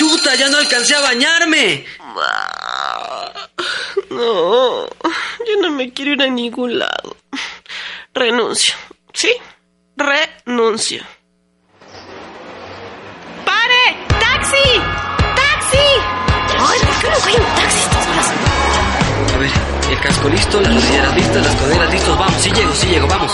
¡Chuta! ¡Ya no alcancé a bañarme! No, yo no me quiero ir a ningún lado. Renuncio. ¿Sí? Renuncio. ¡Pare! ¡Taxi! ¡Taxi! Ay, ¿por qué no hay un taxi estas horas? A ver, el casco listo, las rodilleras listas, las coderas listos. Vamos, sí llego, sí llego, vamos.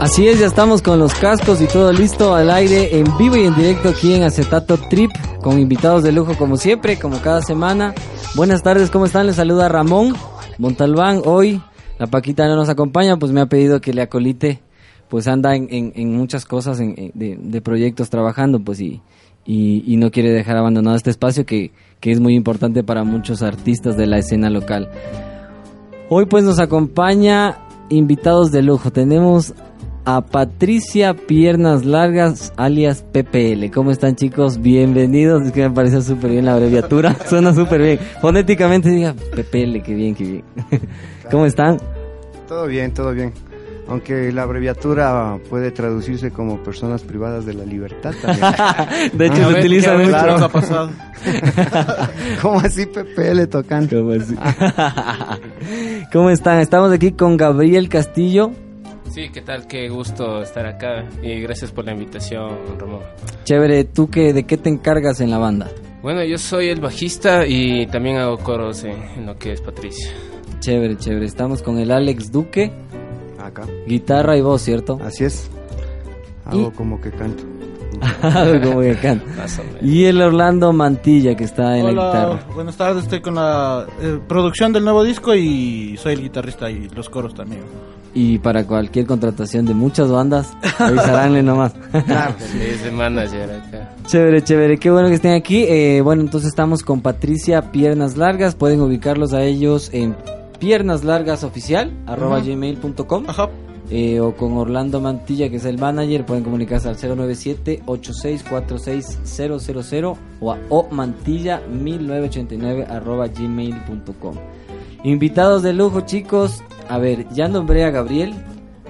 Así es, ya estamos con los cascos y todo listo al aire en vivo y en directo aquí en Acetato Trip con invitados de lujo como siempre, como cada semana. Buenas tardes, ¿cómo están? Les saluda Ramón Montalbán. Hoy la Paquita no nos acompaña, pues me ha pedido que le acolite, pues anda en, muchas cosas en- de proyectos trabajando, pues y, y, y no quiere dejar abandonado este espacio que, que es muy importante para muchos artistas de la escena local. Hoy pues nos acompaña invitados de lujo. Tenemos a Patricia Piernas Largas, alias PPL. ¿Cómo están chicos? Bienvenidos. Es que me parece súper bien la abreviatura. Suena súper bien. Fonéticamente diga PPL, qué bien, qué bien. ¿Cómo están? Todo bien, todo bien. Aunque la abreviatura puede traducirse como personas privadas de la libertad también. De hecho, A se utiliza ¿qué mucho. claro. ha pasado? ¿Cómo así PPL tocando? ¿Cómo así? ¿Cómo están? Estamos aquí con Gabriel Castillo. Sí, ¿qué tal? Qué gusto estar acá y gracias por la invitación, Ramón. Chévere, ¿tú qué, de qué te encargas en la banda? Bueno, yo soy el bajista y también hago coros en, en lo que es Patricia. Chévere, chévere. Estamos con el Alex Duque, Acá. guitarra y voz, ¿cierto? Así es. Hago Y- como que canto. Como que acá. Más o menos. Y el Orlando Mantilla que está en la guitarra. Hola, buenas tardes, estoy con la eh, producción del nuevo disco y soy el guitarrista y los coros también. Y para cualquier contratación de muchas bandas, avisaranle nomás. Es de manager acá. chévere, chévere. Qué bueno que estén aquí. Eh, bueno, entonces estamos con Patricia Piernas Largas. Pueden ubicarlos a ellos en piernaslargasoficial arroba gmail.com Ajá. eh, o con Orlando Mantilla que es el manager. Pueden comunicarse al 097-8646-000 o a omantilla1989 arroba gmail.com. Invitados de lujo, chicos. A ver, ya nombré a Gabriel,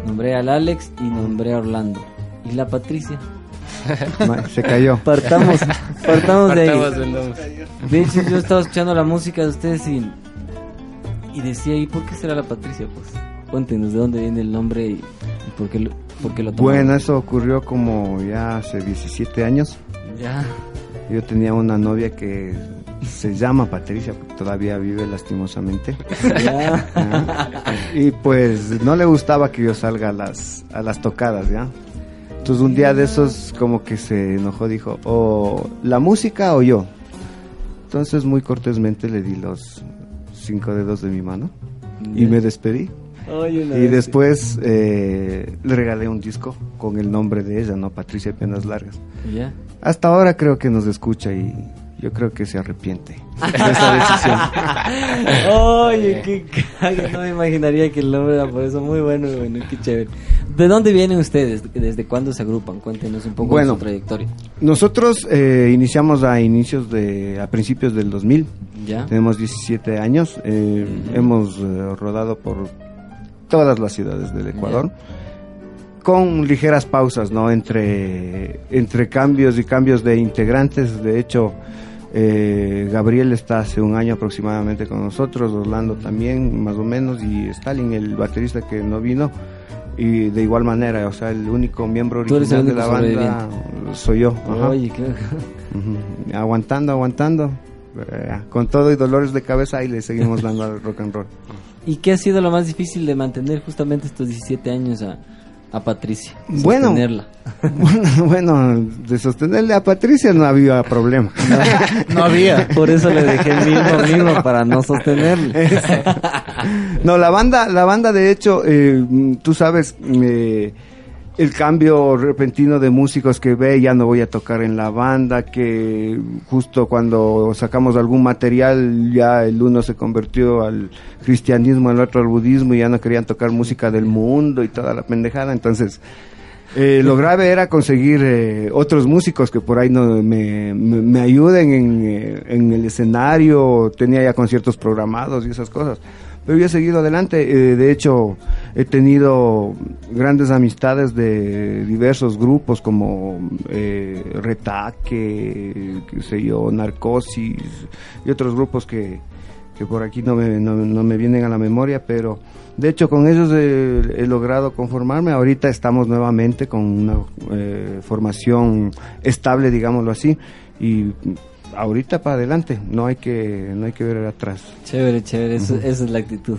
nombré al Alex y nombré a Orlando. ¿Y la Patricia? Se cayó. Partamos, partamos de ahí. De hecho, yo estaba escuchando la música de ustedes y, y decía, ¿y por qué será la Patricia? Pues cuéntenos de dónde viene el nombre y, y por qué lo, por qué lo tomaron. Bueno, eso ocurrió como ya hace 17 años. Ya. Yo tenía una novia que se llama Patricia, todavía vive lastimosamente. ya. ¿ya? Y pues no le gustaba que yo salga a las, a las tocadas, ¿ya? Entonces un día de esos como que se enojó, dijo, o la música o yo. Entonces muy cortésmente le di los cinco dedos de mi mano y me despedí. Y vez. después eh, le regalé un disco con el nombre de ella, ¿no? Patricia Piernas Largas. Hasta ahora creo que nos escucha y yo creo que se arrepiente de esa decisión. Oye, qué caga, no me imaginaría que el nombre era por eso. Muy bueno, bueno, qué chévere. ¿De dónde vienen ustedes? ¿Desde cuándo se agrupan? Cuéntenos un poco Bueno. de su trayectoria. Nosotros eh, iniciamos a inicios de, a principios del 2000. ¿Ya? Tenemos 17 años. eh, Hemos eh, rodado por todas las ciudades del Ecuador. Con ligeras pausas, ¿no? Entre, entre cambios y cambios de integrantes. De hecho, eh, Gabriel está hace un año aproximadamente con nosotros. Orlando también, más o menos. Y Stalin, el baterista que no vino. Y de igual manera, o sea, el único miembro original de la banda soy yo. ajá. Oye, qué... Ujú. Aguantando, aguantando. Eh, Con todo y dolores de cabeza y le seguimos dando al rock and roll. ¿Y qué ha sido lo más difícil de mantener justamente estos 17 años a, a Patricia? Bueno. Sostenerla. bueno, de sostenerle a Patricia no había problema. No había. Por eso le dejé el mismo, mismo, para no sostenerle. No, la banda, la banda de hecho, eh, tú sabes, eh, el cambio repentino de músicos que ve, ya no voy a tocar en la banda, que justo cuando sacamos algún material, ya el uno se convirtió al cristianismo, el otro al budismo, y ya no querían tocar música del mundo y toda la pendejada, entonces... eh, lo grave era conseguir eh, otros músicos que por ahí no, me, me- ayuden en, eh, en el escenario, tenía ya conciertos programados y esas cosas. Pero yo he seguido adelante, eh, de hecho he tenido grandes amistades de diversos grupos como eh, Retaque, qué sé yo, Narcosis y otros grupos que, que por aquí no me, no, me vienen a la memoria, pero de hecho con ellos he, he logrado conformarme. Ahorita estamos nuevamente con una eh, formación estable, digámoslo así, y ahorita para adelante, no hay que, no hay que ver atrás. Chévere, chévere, eso- esa es la actitud.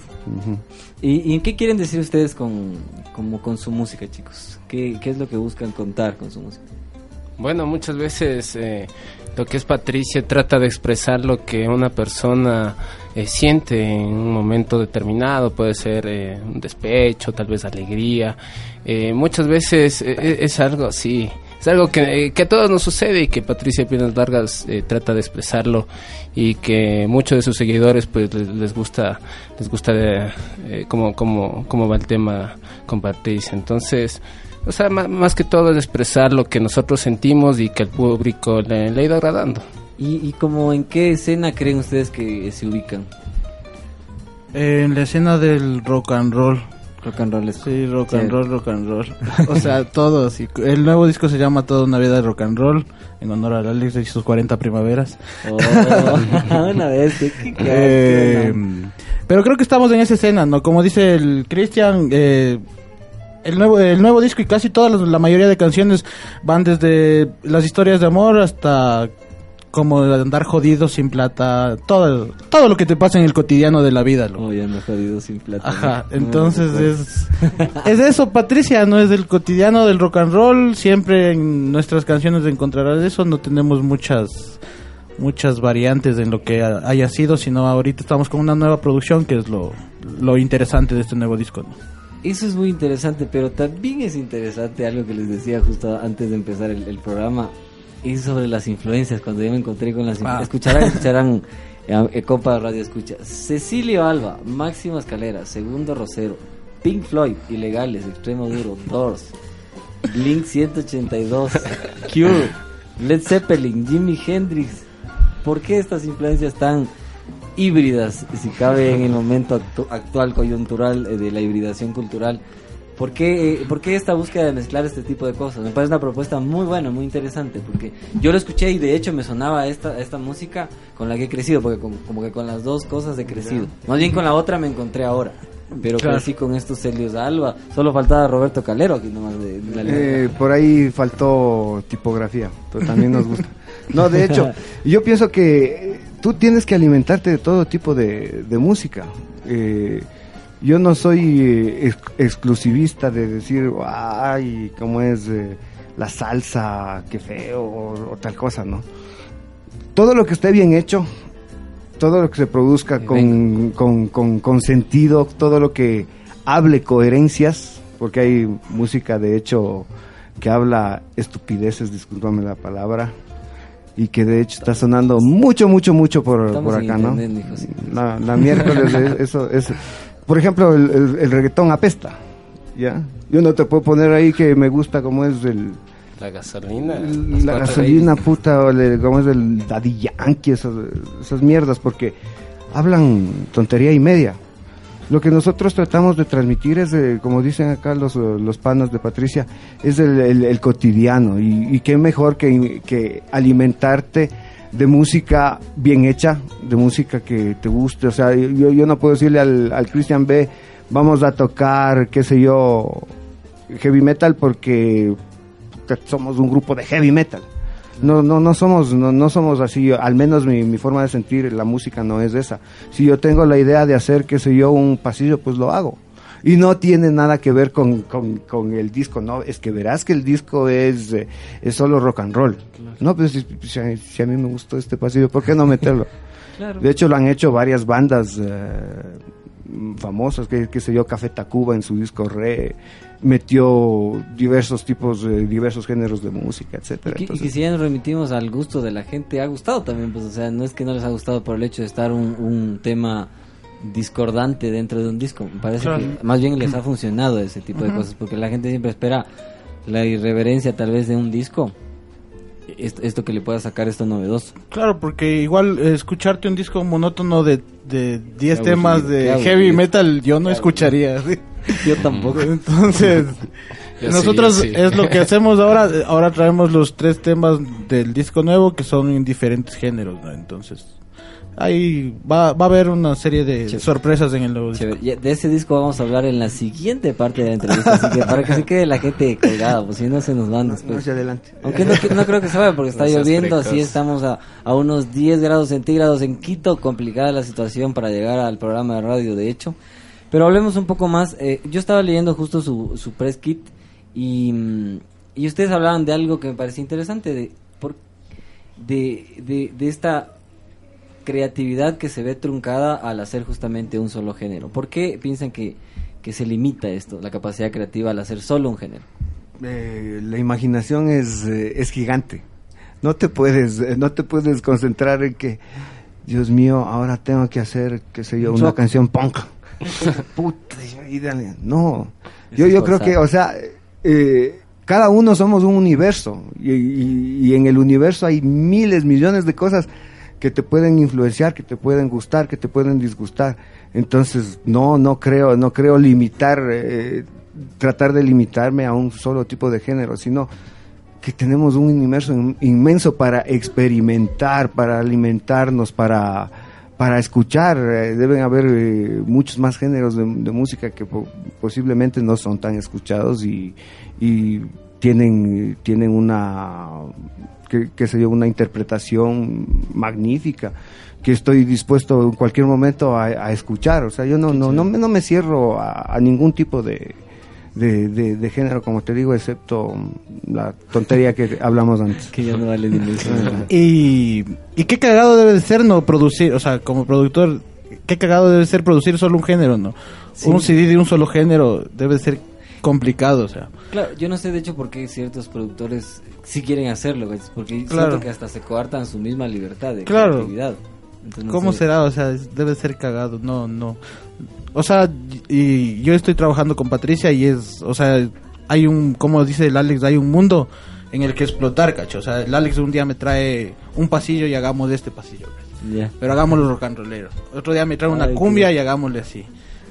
¿Y, y qué quieren decir ustedes con, como con su música, chicos? ¿Qué, ¿Qué es lo que buscan contar con su música? Bueno, muchas veces eh, lo que es Patricia trata de expresar lo que una persona eh, siente en un momento determinado, puede ser eh, un despecho, tal vez alegría. Eh, muchas veces es algo así, es algo que, eh, que a todos nos sucede y que Patricia Piernas Vargas eh, trata de expresarlo y que muchos de sus seguidores pues les, les gusta les gusta de, eh, cómo, cómo, cómo va el tema con Patricia. Entonces, o sea, ma- más, que todo es expresar lo que nosotros sentimos y que al público le, le ha ido agradando. ¿Y, y como en qué escena creen ustedes que se ubican? En la escena del rock and roll. Rock and roll es... Sí, rock and roll, rock and roll. O sea, todo así. El nuevo disco se llama Toda una vida de rock and roll, en honor a Alex y sus 40 primaveras. Oh, una vez, qué, qué- qué- Eh, pero creo que estamos en esa escena, ¿no? Como dice el Christian, eh, el nuevo el nuevo disco y casi todas las- la mayoría de canciones van desde las historias de amor hasta como andar jodido sin plata, todo todo lo que te pasa en el cotidiano de la vida, loco. Oh, ya me he jodido sin plata. Ajá, No, entonces no, es es eso, Patricia, no es del cotidiano del rock and roll, siempre en nuestras canciones encontrarás eso, no tenemos muchas muchas variantes en lo que ha- haya sido, sino ahorita estamos con una nueva producción que es lo, lo interesante de este nuevo disco. ¿no? Eso es muy interesante, pero también es interesante algo que les decía justo antes de empezar el, el programa, es sobre las influencias, cuando yo me encontré con las influencias. Ah. Escucharán, escucharán, eh, eh, compa de radio escucha. Cecilio Alba, Máximo Escalera, Segundo Rosero, Pink Floyd, Ilegales, Extremo Duro, Doors, Blink 182, Cure, Led Zeppelin, Jimi Hendrix. ¿Por qué estas influencias tan híbridas, si cabe en el momento actu- actual coyuntural eh, de la hibridación cultural? ¿Por qué, eh, ¿Por qué esta búsqueda de mezclar este tipo de cosas? Me parece una propuesta muy buena, muy interesante, porque yo lo escuché y de hecho me sonaba esta, esta música con la que he crecido, porque como, como que con las dos cosas he crecido. Más bien con la otra me encontré ahora. Pero Claro. crecí con estos Celios Alba. Solo faltaba Roberto Calero aquí nomás de, de la Eh, por ahí faltó tipografía, pero también nos gusta. No, de hecho, yo pienso que tú tienes que alimentarte de todo tipo de, de música. Eh, yo no soy eh, ex- exclusivista de decir, ay, cómo es eh, la salsa, qué feo, o, o tal cosa, ¿no? Todo lo que esté bien hecho, todo lo que se produzca con, con, con, con sentido, todo lo que hable coherencias, porque hay música de hecho que habla estupideces, discúlpame la palabra, y que de hecho está sonando mucho, mucho, mucho por, por acá, ¿no? La, la miércoles, es- eso es. Por ejemplo, el, el- el reggaetón apesta, ¿ya? Yo no te puedo poner ahí que me gusta como es el, La gasolina. la gasolina puta, o como es el Daddy Yankee, esas, esas mierdas, porque hablan tontería y media. Lo que nosotros tratamos de transmitir es, eh, como dicen acá los, los panas de Patricia, es el, el- el cotidiano. Y, y qué mejor que, que alimentarte de música bien hecha, de música que te guste. O sea, yo, yo no puedo decirle al, al Christian B, vamos a tocar, qué sé yo, heavy metal porque que somos un grupo de heavy metal. No, no, no somos, no, no somos así, al menos mi, mi forma de sentir la música no es esa. Si yo tengo la idea de hacer, qué sé yo, un pasillo, pues lo hago. Y no tiene nada que ver con, con, con el disco, no, es que verás que el disco es, eh, es solo rock and roll. No, pues si, si a- mí me gustó este pasillo, ¿por qué no meterlo? Claro. De hecho, lo han hecho varias bandas eh, famosas, que, que se yo, Café Tacuba en su disco Re, metió diversos tipos, eh, diversos géneros de música, Y etcétera. y que si ya nos remitimos al gusto de la gente, ha gustado también, pues, o sea, no es que no les ha gustado por el hecho de estar un, un tema discordante dentro de un disco. Me parece Claro. que más bien les ha funcionado ese tipo de cosas, porque la gente siempre espera la irreverencia tal vez de un disco. Esto, esto que le pueda sacar esto novedoso. Claro, porque igual eh, escucharte un disco monótono de de 10 Qué temas de heavy metal yo no escucharía. ¿sí? Yo tampoco. Entonces, Yo nosotros sí. es lo que hacemos ahora. Ahora traemos los tres temas del disco nuevo que son en diferentes géneros. ¿no? Entonces, ahí va, va a haber una serie de Chévere. sorpresas en el nuevo disco. Chévere. De ese disco vamos a hablar en la siguiente parte de la entrevista, así que para que se quede la gente colgada, pues si no se nos van no, después. hacia adelante. Aunque no, no creo que se vaya porque está No lloviendo, así estamos a, a unos 10 grados centígrados en Quito, complicada la situación para llegar al programa de radio, de hecho. Pero hablemos un poco más, eh, yo estaba leyendo justo su, su press kit y, mm, y ustedes hablaban de algo que me parecía interesante, de, por, de, de, de esta creatividad que se ve truncada al hacer justamente un solo género. ¿Por qué piensan que, que se limita esto, la capacidad creativa al hacer solo un género? Eh, la imaginación es, eh, es gigante. No te puedes, eh, no te puedes concentrar en que, Dios mío, ahora tengo que hacer, qué sé yo, una canción punk. Puta, y dale. no. Yo, yo creo que, o sea, cada uno somos un universo y, y- y en el universo hay miles, millones de cosas que te pueden influenciar, que te pueden gustar, que te pueden disgustar. Entonces, no, no creo, no creo limitar, eh, tratar de limitarme a un solo tipo de género, sino que tenemos un universo in- inmenso para experimentar, para alimentarnos, para, para escuchar. Eh, deben haber eh, muchos más géneros de, de música que po- posiblemente no son tan escuchados y, y tienen, tienen una, qué, qué sé yo, una interpretación magnífica que estoy dispuesto en cualquier momento a, a escuchar. O sea, yo no, no, no, me, no me cierro a, a ningún tipo de, de, de- de género, como te digo, excepto la tontería que hablamos antes. Que ya no vale. Y, y qué cagado debe de ser no producir, o sea, como productor, qué cagado debe ser producir solo un género, ¿no? Sí. Un CD de un solo género debe ser complicado, o sea. Claro, yo no sé de hecho por qué ciertos productores sí quieren hacerlo, porque Claro. siento que hasta se coartan su misma libertad de Claro. creatividad. Entonces, no ¿Cómo sé. será? O sea, debe ser cagado, no, no. O sea, y yo estoy trabajando con Patricia y es, o sea, hay un, como dice el Alex, hay un mundo en el que explotar, cacho. O sea, el Alex un día me trae un pasillo y hagamos de este pasillo. Ya. Pero hagámoslo rock and rollero. Otro día me trae una Ay, cumbia y hagámosle así.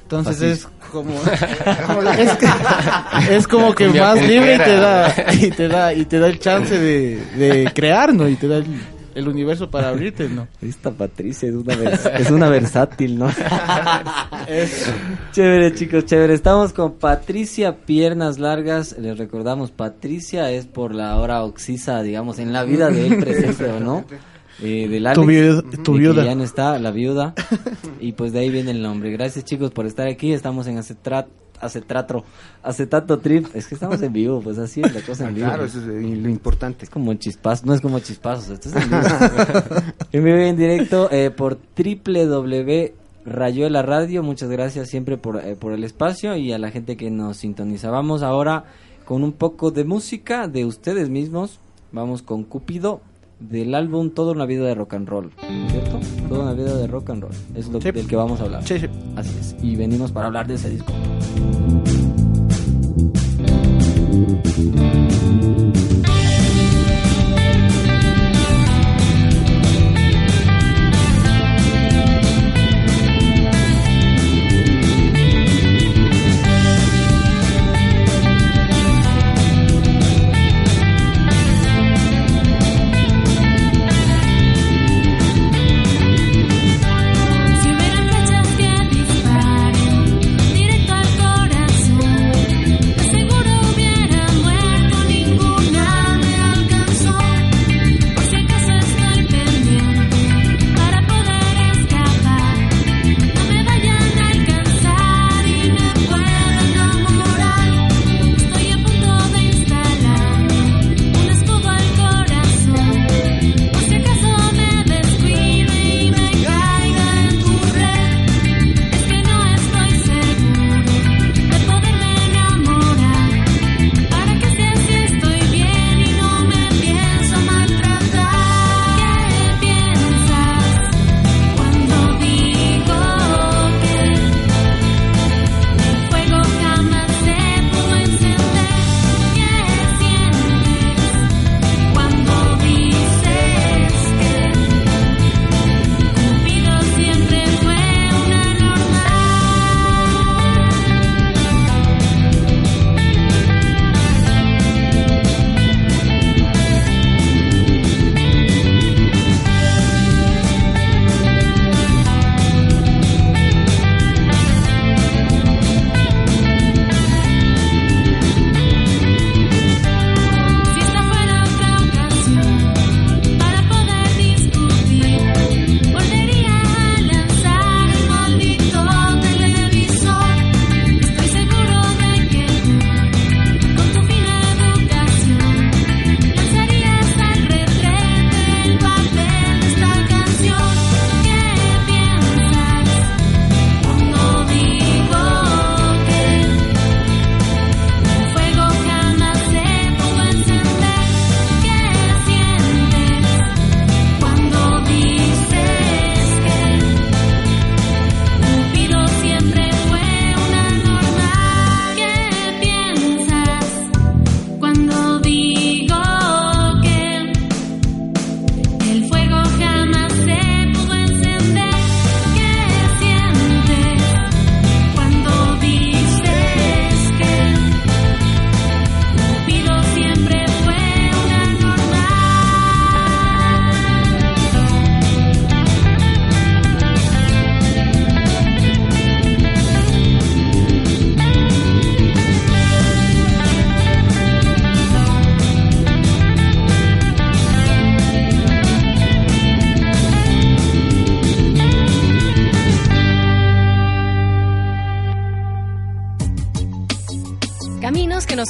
Entonces Así. es como es, que- es como que más libre y te da y te da y te da el chance de, de crear, ¿no? Y te da el, el universo para abrirte, ¿no? Esta Patricia es una, es una versátil, ¿no? Es- Chévere, chicos, chévere. Estamos con Patricia Piernas Largas. Les recordamos, Patricia es por la hora oxisa, digamos, en la vida de él presente, ¿o no? Eh, del Alex, Tu viuda- tu viuda. ya no está, la viuda. Y pues de ahí viene el nombre. Gracias, chicos, por estar aquí. Estamos en Acetrat, Acetratro, Acetato Trip. Es que estamos en vivo, pues así es la cosa en vivo. Claro, eso es eh, lo importante. Es como chispazos, no es como chispazos, esto es en vivo. en vivo en directo eh, por www Rayuela Radio, muchas gracias siempre por, eh, por el espacio y a la gente que nos sintoniza. Vamos ahora con un poco de música de ustedes mismos. Vamos con Cupido del álbum Toda una vida de rock and roll, ¿cierto? Toda una vida de rock and roll, es lo Sí. del que vamos a hablar. Sí, sí. Así es. Y venimos para hablar de ese disco.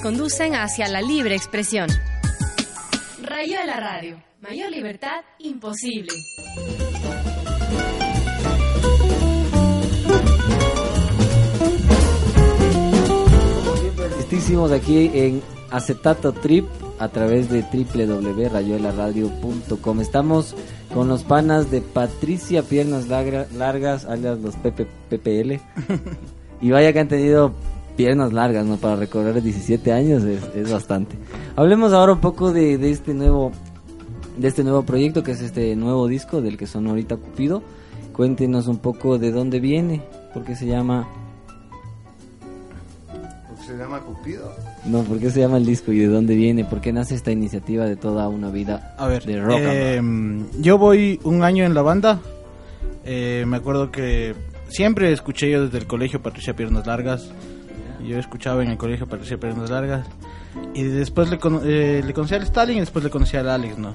Conducen hacia la libre expresión. Rayo de la radio. Mayor libertad imposible. Estísimos aquí en Acetato Trip a través de www.rayuelaradio.com. Estamos con los panas de Patricia Piernas Largas, alias los PP PPL. y vaya que han tenido piernas largas, ¿no? Para recorrer 17 años es, es bastante. Hablemos ahora un poco de, de este nuevo de este nuevo proyecto que es este nuevo disco del que son ahorita Cupido. Cuéntenos un poco de dónde viene, por qué se llama, Se llama Cupido. no, por qué se llama el disco y de dónde viene, por qué nace esta iniciativa de toda una vida A ver, de rock. eh, yo voy un año en la banda. Eh, me acuerdo que siempre escuché yo desde el colegio Patricia Piernas Largas. Yo escuchaba en el colegio Patricia Piernas Largas. Y después le, cono- eh, le conocí al Stalin y después le conocí al Alex, ¿no?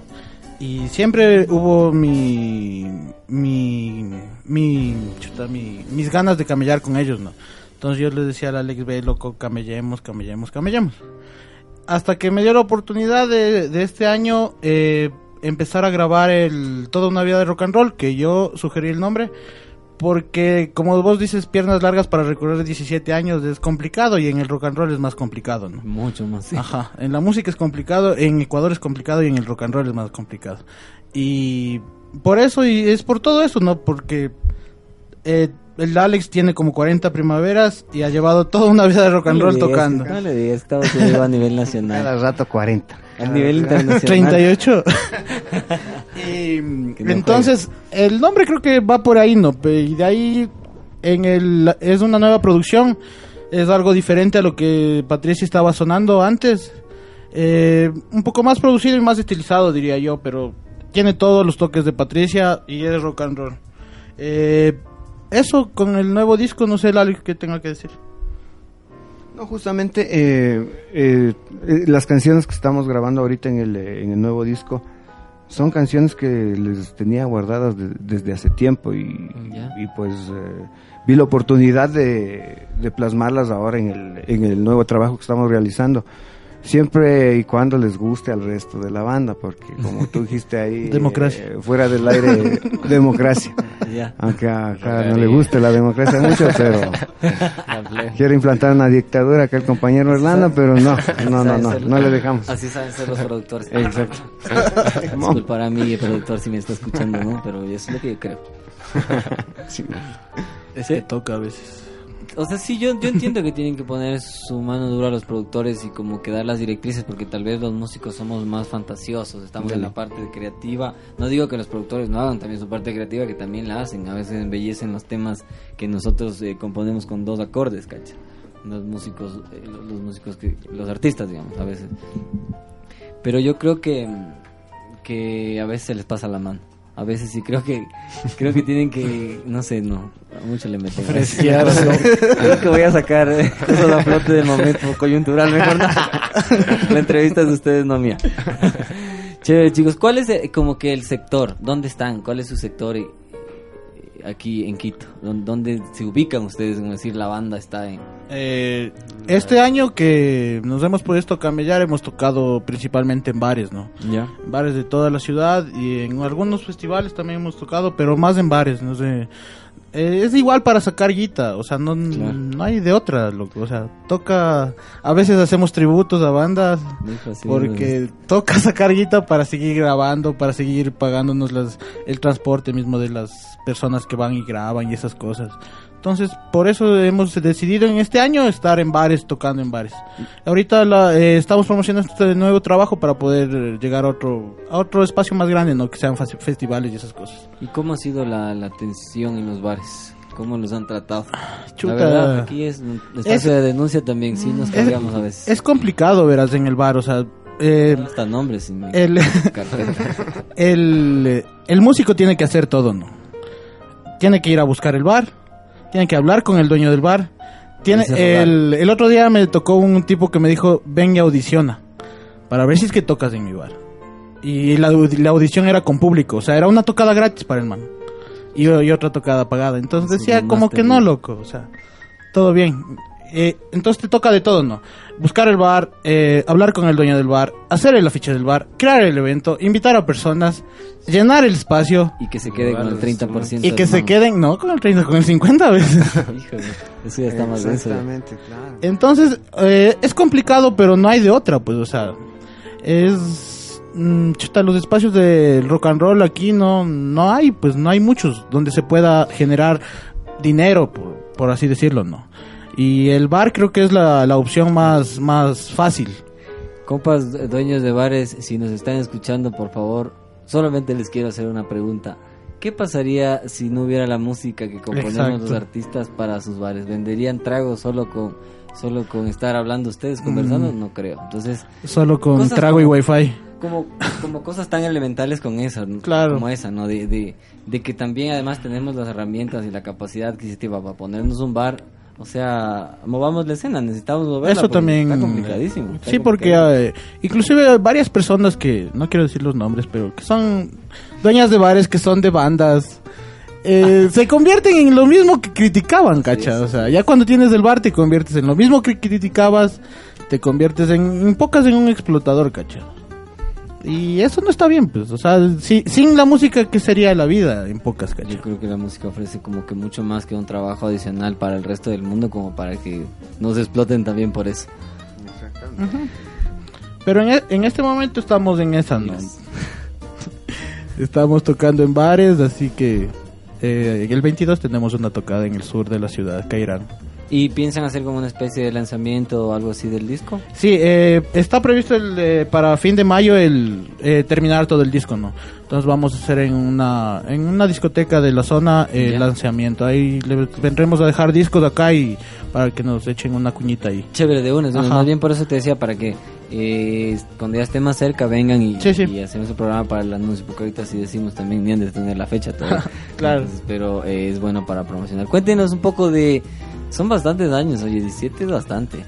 Y siempre hubo mi. mi. mi. chuta, mi- mis ganas de camellar con ellos, ¿no? Entonces yo les decía al Alex, ve loco, camellemos, camellemos, camellemos hasta que me dio la oportunidad de, de este año eh, empezar a grabar el Toda una vida de rock and roll, que yo sugerí el nombre, porque como vos dices, piernas largas para recorrer 17 años es complicado y en el rock and roll es más complicado, ¿no? Mucho más. sí. Ajá, en la música es complicado, en Ecuador es complicado y en el rock and roll es más complicado. Y por eso, y es por todo eso, ¿no? Porque eh, el Alex tiene como 40 primaveras y ha llevado toda una vida de rock and roll digas, tocando. No le digas, estaba subido a nivel Cada nacional. rato 40. A nivel internacional. 38. y no entonces, el nombre creo que va por ahí, ¿no? Y de ahí, en el, es una nueva producción. Es algo diferente a lo que Patricia estaba sonando antes. Eh, un poco más producido y más estilizado, diría yo, pero tiene todos los toques de Patricia y es rock and roll. Eh, eso con el nuevo disco, no sé, Lali, qué tenga que decir. No, justamente eh, eh, eh, las canciones que estamos grabando ahorita en el, en el nuevo disco son canciones que les tenía guardadas de- desde hace tiempo y pues eh, vi la oportunidad de, de plasmarlas ahora en el, en el nuevo trabajo que estamos realizando. Siempre y cuando les guste al resto de la banda, porque como tú dijiste ahí, Democracia. eh, fuera del aire, democracia. Ya. Aunque acá no le guste la democracia mucho, pero quiere implantar una dictadura acá el compañero Orlando, pero no, no, no, no, no le dejamos. Así saben ser los productores. Exacto. Disculpar a mí, el productor, si me está escuchando, ¿no? Pero eso es lo que yo creo. Sí. Es que toca a veces. O sea, sí, yo, yo entiendo que tienen que poner su mano dura a los productores y como que dar las directrices, porque tal vez los músicos somos más fantasiosos, estamos en la parte creativa. No digo que los productores no hagan también su parte creativa, que también la hacen. A veces embellecen los temas que nosotros eh, componemos con dos acordes, ¿cacha? Los músicos, eh, los, los músicos que, los artistas, digamos, a veces. Pero yo creo que, que a veces se les pasa la mano. A veces sí creo que creo que tienen que no sé, no, a mucho le meten. Creo que voy a sacar eh, cosas a flote del momento coyuntural, mejor no. La entrevista es de ustedes, no mía. Chévere, chicos, ¿cuál es eh, como que el sector? ¿Dónde están? ¿Cuál es su sector eh, aquí en Quito? ¿Dó- ¿Dónde se ubican ustedes? Como decir, la banda está en Eh, este año que nos hemos puesto a camellar hemos tocado principalmente en bares, ¿no? ya. Bares de toda la ciudad y en algunos festivales también hemos tocado, pero más en bares, no sé. Eh, es igual para sacar guita, o sea, no, Claro. no hay de otra, loco. O sea, toca. A veces hacemos tributos a bandas porque toca sacar guita para seguir grabando, para seguir pagándonos las, el transporte mismo de las personas que van y graban y esas cosas. Entonces, por eso hemos decidido en este año estar en bares, tocando en bares. Ahorita la, eh, estamos promocionando este nuevo trabajo para poder llegar a otro, a otro espacio más grande, ¿no? Que sean festivales y esas cosas. ¿Y cómo ha sido la, la atención en los bares? ¿Cómo los han tratado? Chuta. La verdad, aquí es espacio Es- de denuncia también, sí nos cargamos a veces. es complicado, verás, en el bar, o sea... eh, Hasta nombres. sin el, el, el músico tiene que hacer todo, ¿no? Tiene que ir a buscar el bar, tiene que hablar con el dueño del bar. Tiene, el, el otro día me tocó un tipo que me dijo, ven y audiciona, para ver si es que tocas en mi bar. Y la, la audición era con público, o sea, era una tocada gratis para el man. Y, y otra tocada pagada. Entonces decía, como que no, loco, o sea, todo bien. Eh, entonces te toca de todo, ¿no? Buscar el bar, eh, hablar con el dueño del bar, hacer el afiche del bar, crear el evento, invitar a personas, llenar el espacio Y que se quede con el 30%. y que se queden, no con el 30, con el 50 veces. Híjole, eso ya está más denso. Exactamente, claro. Entonces, eh, es complicado, pero no hay de otra, pues, o sea, es... mm, chuta, los espacios de rock and roll aquí no, no hay, pues no hay muchos donde se pueda generar dinero, por, por así decirlo, ¿no? Y el bar creo que es la, la opción más, más fácil. Compas dueños de bares, si nos están escuchando, por favor, solamente les quiero hacer una pregunta. ¿Qué pasaría si no hubiera la música que componemos Exacto. los artistas para sus bares? ¿Venderían tragos solo con solo con estar hablando ustedes conversando? Mm. No creo. Entonces, Solo con trago y wifi. como, como cosas tan elementales con esa. Claro. como esa, ¿no? De, de, de que también además tenemos las herramientas y la capacidad adquisitiva para ponernos un bar. O sea, movamos la escena, necesitamos moverla. Eso también. Está complicadísimo. está Sí, porque eh, inclusive hay varias personas que, no quiero decir los nombres, pero que son dueñas de bares, que son de bandas, eh, se convierten en lo mismo que criticaban, cacha. O sea, ya cuando tienes el bar te conviertes en lo mismo que criticabas, te conviertes en, en pocas en un explotador, cacha. Y eso no está bien, pues. O sea, si- sin la música, ¿qué sería la vida en pocas, cacha? Yo creo que la música ofrece como que mucho más que un trabajo adicional para el resto del mundo, como para que nos exploten también por eso. Pero en, e- en este momento estamos en esa, ¿no? estamos tocando en bares, así que eh, el 22 tenemos una tocada en el sur de la ciudad, Cairán. ¿Y piensan hacer como una especie de lanzamiento o algo así del disco? Sí, eh, está previsto el, eh, para fin de mayo el eh, terminar todo el disco, ¿no? Entonces vamos a hacer en una en una discoteca de la zona el Ya. lanzamiento. Ahí le vendremos a dejar discos acá y para que nos echen una cuñita ahí. Chévere, de una. Más bien por eso te decía, para que eh, cuando ya esté más cerca vengan y, Sí, sí. y hacemos el programa para el anuncio, porque ahorita sí decimos también ni han de tener la fecha todavía. Claro. Entonces, pero eh, es bueno para promocionar. Cuéntenos un poco de... Son bastantes años, oye, 17 es bastante.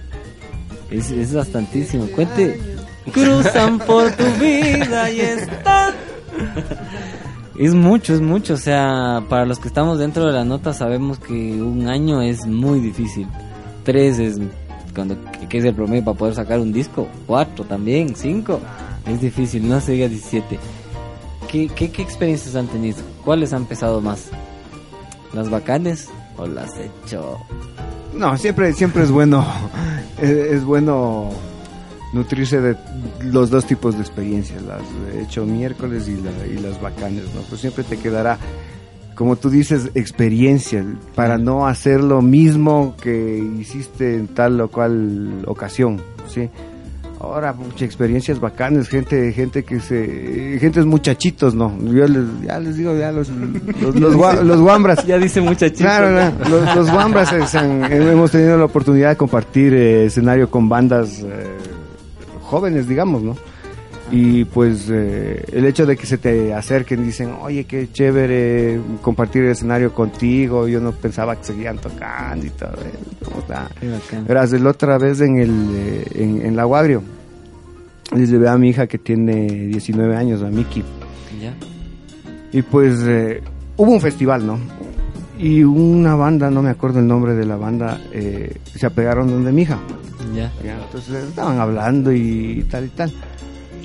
Es, es bastantísimo. Cuente... Cruzan por tu vida y están... Es mucho, es mucho. O sea, para los que estamos dentro de la nota sabemos que un año es muy difícil. Tres es cuando que es el promedio para poder sacar un disco. Cuatro también, cinco. Es difícil, no se diga 17. ¿Qué, qué, qué experiencias han tenido? ¿Cuáles han pesado más? ¿Las bacanes o las hecho? No, siempre, siempre es bueno, es, bueno nutrirse de los dos tipos de experiencias, las de hecho miércoles y, la- y las bacanes, ¿no? Pues siempre te quedará, como tú dices, experiencia para no hacer lo mismo que hiciste en tal o cual ocasión, ¿sí? Ahora, muchas experiencias bacanas, gente, gente que se, gente es muchachitos, ¿no? Yo les, ya les digo, ya los, los, los, gua- los guambras. Ya dice muchachito. Claro, no, los, los Wambras eh, han- hemos tenido la oportunidad de compartir eh, escenario con bandas eh, jóvenes, digamos, ¿no? Y pues eh, el hecho de que se te acerquen y dicen, oye, qué chévere compartir el escenario contigo, yo no pensaba que seguían tocando y todo, eh, ¿cómo está? Verás, la otra vez en el eh, en, en la Guagrio, les llevé a mi hija que tiene 19 años, a Miki, ¿Ya? y pues eh, hubo un festival, ¿no? Y una banda, no me acuerdo el nombre de la banda, eh, se apegaron donde mi hija. ¿Ya? Ya, Entonces estaban hablando y tal y tal.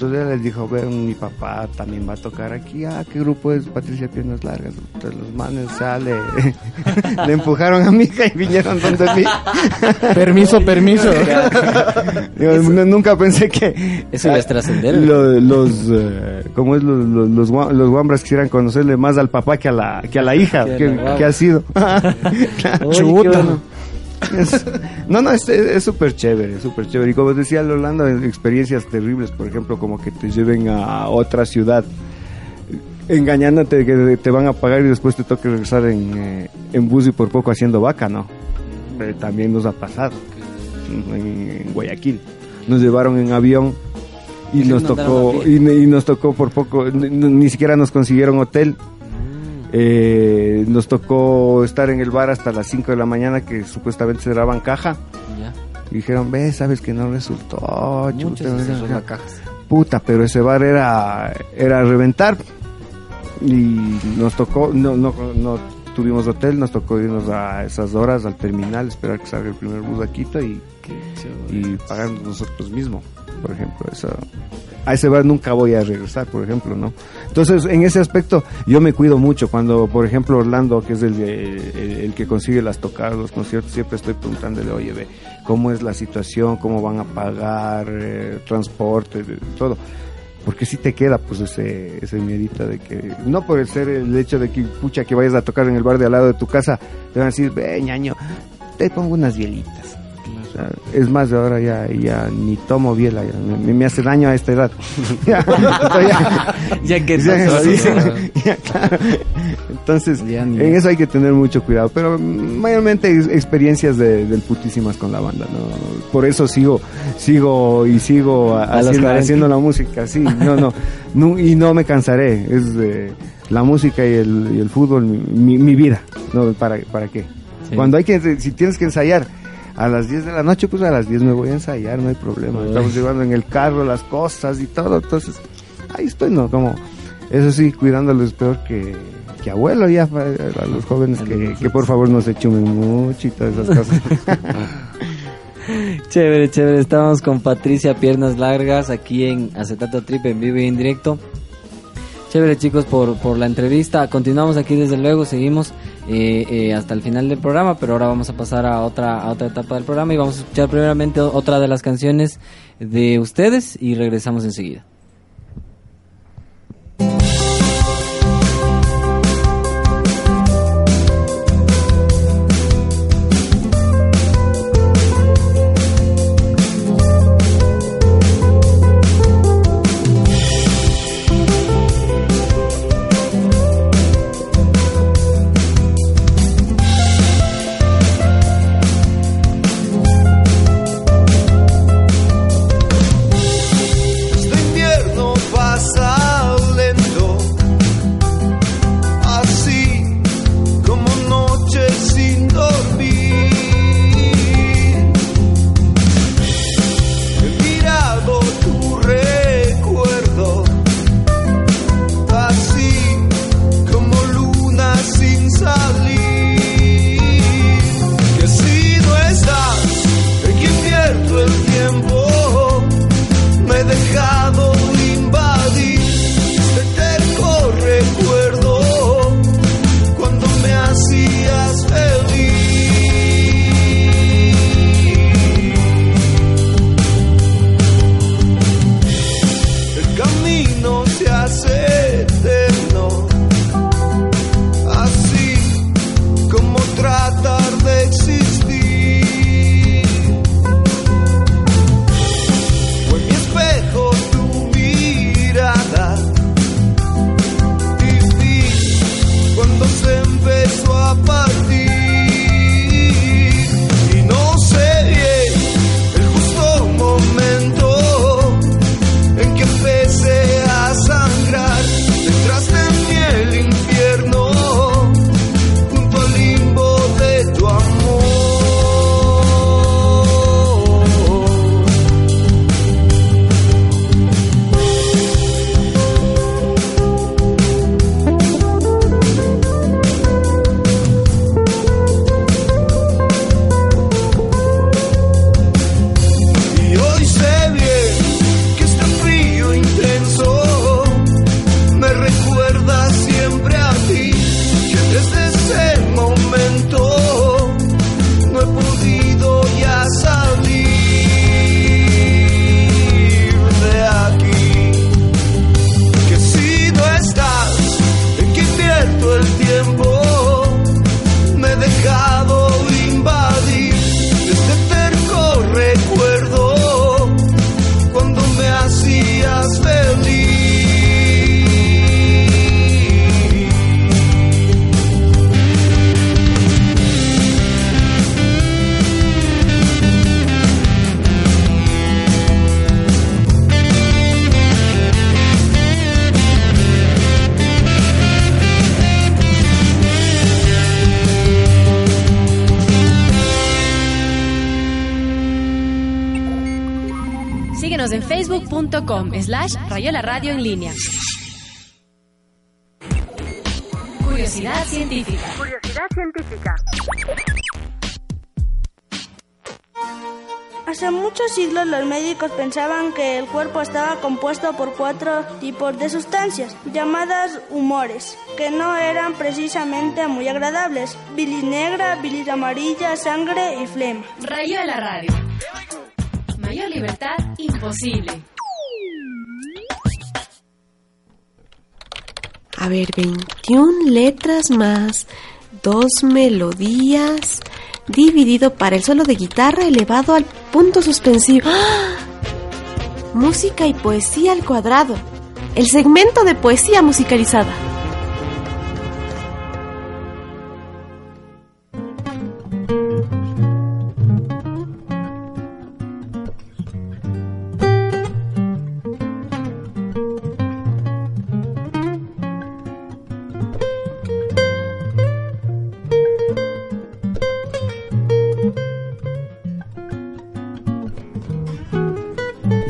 Entonces les dijo, ven, mi papá también va a tocar aquí. Ah, ¿qué grupo es? Patricia Piernas Largas. Entonces los manes sale. Le empujaron a mi hija y vinieron donde mí. Permiso, permiso. Digo, nunca pensé que Eso iba a trascender. lo- los, eh, ¿cómo es? Los, los, los, los guambras quisieran conocerle más al papá que a la, que a la hija. Que ha sido. Chuta. Es- no, no, es súper chévere, súper chévere. Y como decía Lolanda, experiencias terribles, por ejemplo, como que te lleven a otra ciudad engañándote que te van a pagar y después te toque regresar en, eh, en bus y por poco haciendo vaca, ¿no? Eh, también nos ha pasado en, en Guayaquil. Nos llevaron en avión y ¿Sí nos tocó y, y nos tocó por poco, ni, ni siquiera nos consiguieron hotel. Eh, nos tocó estar en el bar hasta las 5 de la mañana que supuestamente cerraban caja. ¿Ya? Y dijeron, ve, sabes que no resultó. Chuta, se cerró chuta". la caja. Puta, pero ese bar era, era a reventar. Y nos tocó, no, no, no, tuvimos hotel, nos tocó irnos a esas horas al terminal, esperar que salga el primer bus a Quito y, y pagarnos nosotros mismos, por ejemplo. Eso, a ese bar nunca voy a regresar, por ejemplo, ¿no? Entonces, en ese aspecto, yo me cuido mucho. Cuando, por ejemplo, Orlando, que es el, el que consigue las tocadas, los conciertos, siempre estoy preguntándole, oye, ve, ¿cómo es la situación? ¿Cómo van a pagar? eh, transporte, todo. Porque si te queda, pues, ese, ese de que, no por el ser el hecho de que, pucha, que vayas a tocar en el bar de al lado de tu casa, te van a decir, ve, ñaño, te pongo unas bielitas. Sea, es más, de ahora ya, ya ni tomo biela, ya, me, me hace daño a esta edad. Ya, entonces ya- que ya, claro. Entonces, Ya ni- en eso hay que tener mucho cuidado, pero mm, mayormente ex- experiencias de, del putísimas con la banda, ¿no? Por eso sigo, sigo y sigo a- A los haciendo, 40. haciendo la música, sí, no, no, no, y no me cansaré, es de la música y el, y el fútbol mi, mi- mi vida, ¿no? ¿Para, para qué? Sí. Cuando hay que, si tienes que ensayar a las 10 de la noche, pues a las 10 me voy a ensayar, no hay problema. Estamos llevando en el carro las cosas y todo, entonces ahí estoy, ¿no? Como, eso sí, cuidándolos peor que, que abuelo ya, a los jóvenes que, que por favor no se chumen mucho y todas esas cosas. Chévere, chévere. Estamos con Patricia Piernas Largas aquí en Acetato Trip en vivo y en directo. Chévere chicos por, por la entrevista. Continuamos aquí desde luego, seguimos eh, eh, hasta el final del programa, pero ahora vamos a pasar a otra, a otra etapa del programa y vamos a escuchar primeramente otra de las canciones de ustedes y regresamos enseguida. facebook.com slash Rayola Radio en línea. Curiosidad científica. Curiosidad científica. Hace muchos siglos los médicos pensaban que el cuerpo estaba compuesto por cuatro tipos de sustancias, llamadas humores, que no eran precisamente muy agradables. Bilis negra, bilis amarilla, sangre y flema. Rayo de la radio. Mayor libertad imposible. A ver, 21 letras más dos melodías dividido para el solo de guitarra elevado al punto suspensivo. ¡Ah! Música y poesía al cuadrado. El segmento de poesía musicalizada.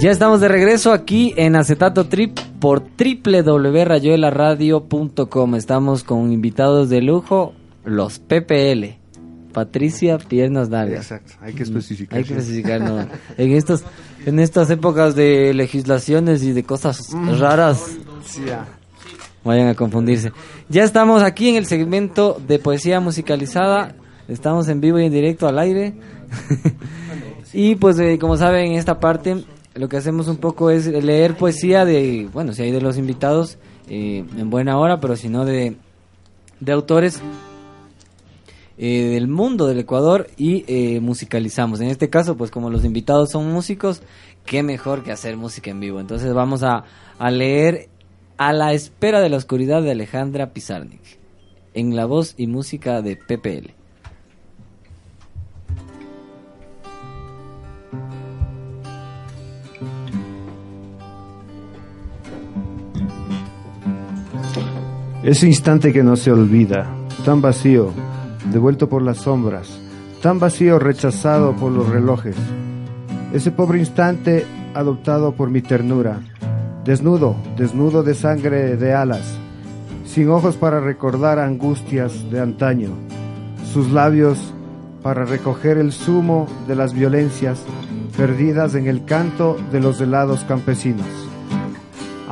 Ya estamos de regreso aquí en Acetato Trip por www.rayuelaradio.com. Estamos con invitados de lujo, los PPL. Patricia Piernas Largas. Exacto, hay que especificar. Hay que especificar, ¿no? en, estos, en estas épocas de legislaciones y de cosas raras, Sí, ya. vayan a confundirse. Ya estamos aquí en el segmento de poesía musicalizada. Estamos en vivo y en directo al aire. y pues, eh, como saben, en esta parte lo que hacemos un poco es leer poesía de, bueno, si hay de los invitados eh, en buena hora, pero si no de, de autores eh, del mundo del Ecuador y eh, musicalizamos. En este caso, pues como los invitados son músicos, qué mejor que hacer música en vivo. Entonces vamos a, a leer A la espera de la oscuridad de Alejandra Pizarnik, en la voz y música de PPL. Ese instante que no se olvida, tan vacío, devuelto por las sombras, tan vacío rechazado por los relojes. Ese pobre instante adoptado por mi ternura, desnudo, desnudo de sangre de alas, sin ojos para recordar angustias de antaño, sus labios para recoger el zumo de las violencias perdidas en el canto de los helados campesinos.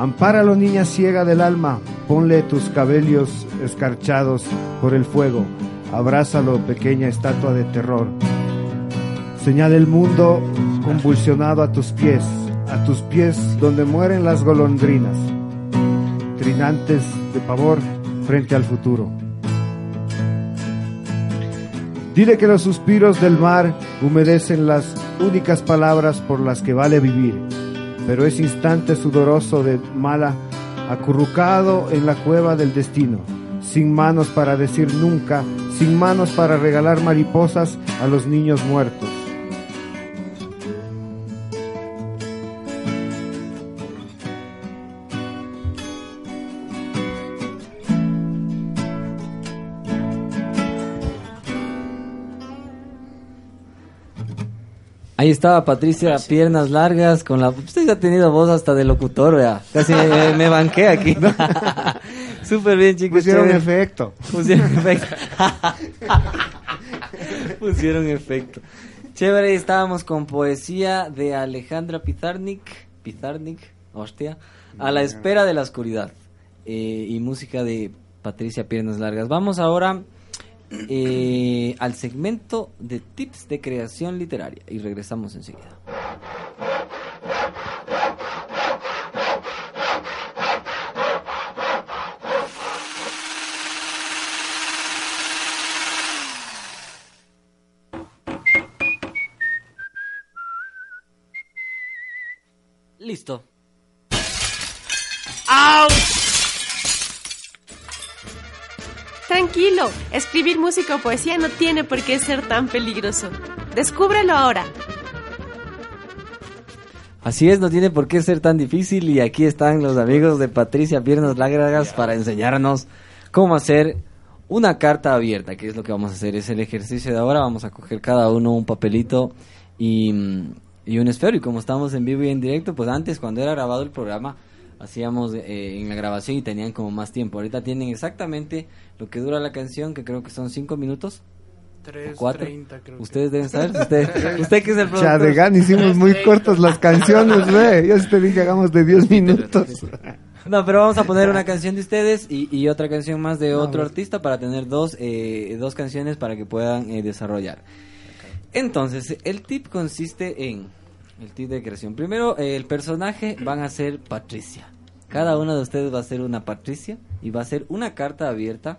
Ampáralo, niña ciega del alma, ponle tus cabellos escarchados por el fuego, abrázalo, pequeña estatua de terror. Señala el mundo convulsionado a tus pies, a tus pies donde mueren las golondrinas, trinantes de pavor frente al futuro. Dile que los suspiros del mar humedecen las únicas palabras por las que vale vivir pero ese instante sudoroso de mala, acurrucado en la cueva del destino, sin manos para decir nunca, sin manos para regalar mariposas a los niños muertos. Ahí estaba Patricia, piernas largas, con la... Usted ya ha tenido voz hasta de locutor, vea. Casi me, me banqué aquí. Súper bien, chicos. Pusieron chévere. efecto. Pusieron efecto. Pusieron efecto. Chévere, estábamos con poesía de Alejandra Pizarnik. Pizarnik, hostia. A la espera de la oscuridad. Eh, y música de Patricia Piernas Largas. Vamos ahora eh, al segmento de tips de creación literaria. Y regresamos enseguida. Listo. Tranquilo, escribir música o poesía no tiene por qué ser tan peligroso. Descúbrelo ahora. Así es, no tiene por qué ser tan difícil y aquí están los amigos de Patricia Piernas Lágrimas para enseñarnos cómo hacer una carta abierta, que es lo que vamos a hacer, es el ejercicio de ahora, vamos a coger cada uno un papelito y, mm, y un esfero y como estamos en vivo y en directo, pues antes cuando era grabado el programa, hacíamos eh, en la grabación y tenían como más tiempo. Ahorita tienen exactamente lo que dura la canción, que creo que son cinco minutos. Tres, o cuatro. treinta, creo que. Ustedes deben saber. Usted, usted que es el productor. Chadegan, hicimos muy cortas las canciones, ve. Yo te dije hagamos de 10 minutos. No, pero vamos a poner una canción de ustedes y, y otra canción más de otro artista para tener dos, eh, dos canciones para que puedan eh, desarrollar. Entonces, el tip consiste en el tip de creación. Primero, eh, el personaje van a ser Patricia. Cada uno de ustedes va a ser una Patricia y va a ser una carta abierta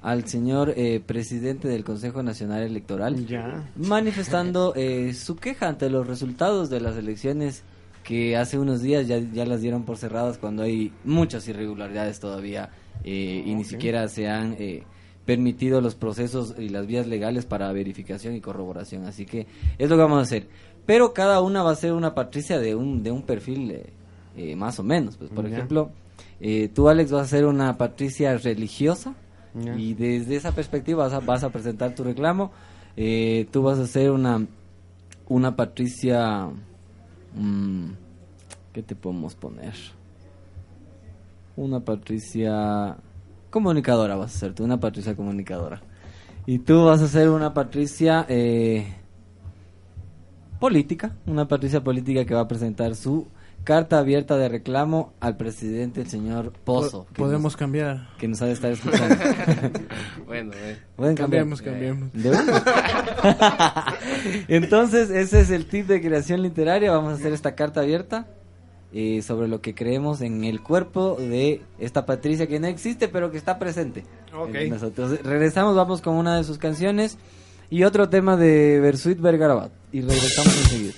al señor eh, presidente del Consejo Nacional Electoral Ya. manifestando eh, su queja ante los resultados de las elecciones que hace unos días ya, ya las dieron por cerradas cuando hay muchas irregularidades todavía eh, y ni siquiera se han eh, permitido los procesos y las vías legales para verificación y corroboración. Así que es lo que vamos a hacer. Pero cada una va a ser una Patricia de un, de un perfil eh, eh, más o menos. Pues, por ejemplo, eh, tú Alex vas a ser una Patricia religiosa y desde esa perspectiva vas a, vas a presentar tu reclamo. Tú vas a ser una, una Patricia... mm, ¿Qué te podemos poner? Una Patricia comunicadora vas a ser tú, una Patricia comunicadora. Y tú vas a ser una Patricia eh, política, una Patricia política que va a presentar su carta abierta de reclamo al presidente, el señor Pozo. Que Podemos nos- cambiar. que nos ha de estar escuchando. bueno, eh. Pueden cambiar. Cambiemos, cambiemos. ¿De? Entonces, ese es el tip de creación literaria. Vamos a hacer esta carta abierta eh, sobre lo que creemos en el cuerpo de esta Patricia que no existe, pero que está presente. Ok. en nosotros. Regresamos, vamos con una de sus canciones y otro tema de Versuit Vergarabat. Y regresamos enseguida.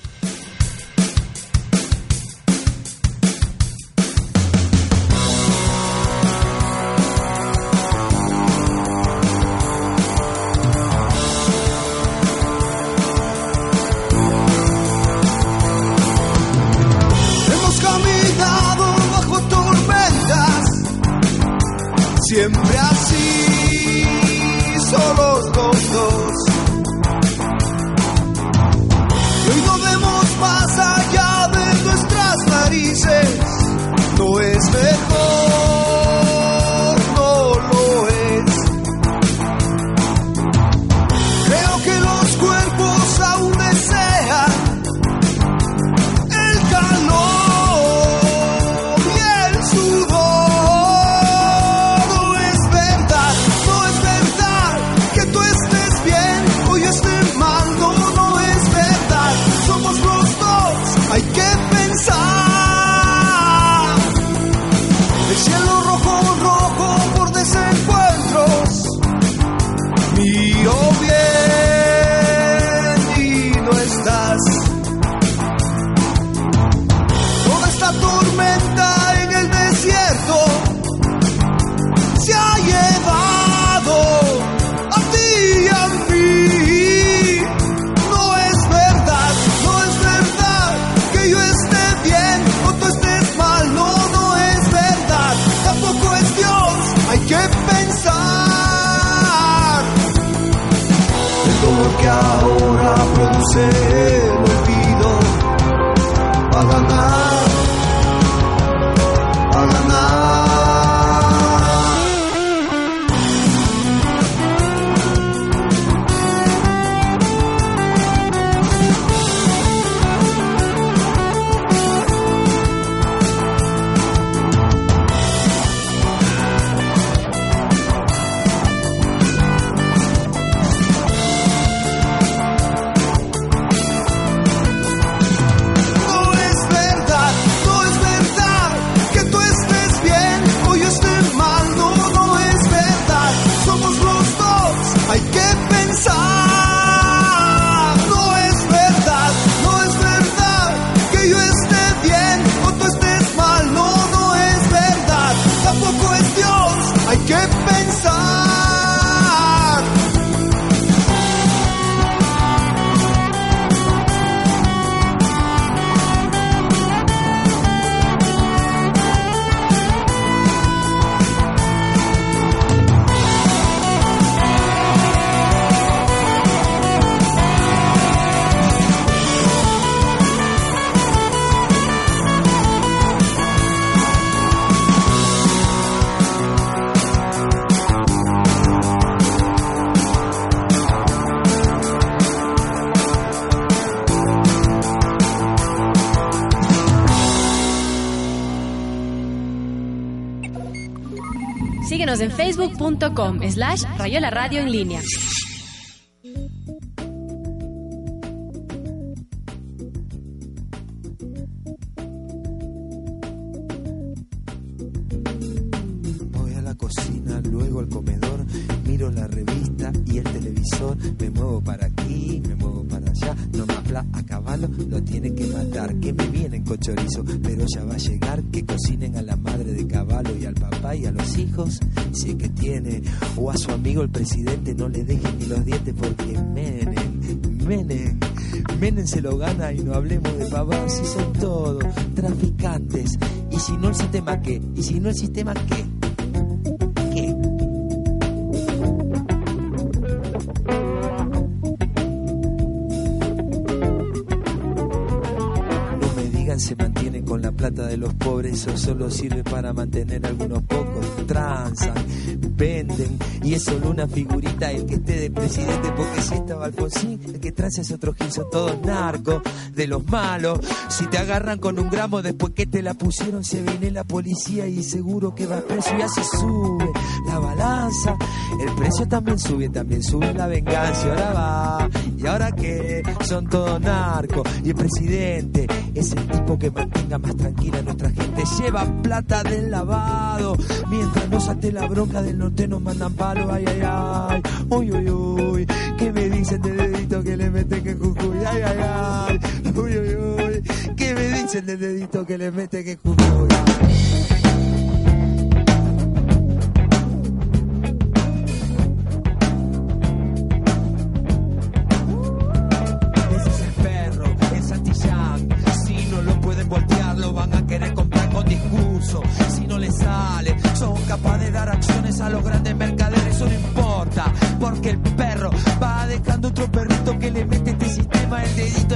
facebook.com slash Rayola Radio en línea. Se lo gana y no hablemos de pavas, si son todos traficantes, y si no el sistema qué, y si no el sistema qué. No me digan se mantienen con la plata de los pobres, eso solo sirve para mantener a algunos pocos. Transan, venden, y es solo una figurita el que esté de presidente, porque si estaba Alfonsín, que trae es otro gil, son todos narcos, de los malos. Si te agarran con un gramo después que te la pusieron, se viene la policía y seguro que va preso y así sube la balanza. El precio también sube, también sube la venganza. Ahora va, y ahora qué, son todos narcos. Y el presidente es el tipo que mantenga más tranquila a nuestra gente. Lleva plata del lavado, mientras no salte la bronca del norte nos mandan palo. Ay, ay, ay, uy, uy, uy. ¿Qué me dicen del dedito que le meten que Jujuy? Ay, ay, ay, uy, uy, uy. ¿Qué me dicen del dedito que le meten que? Ese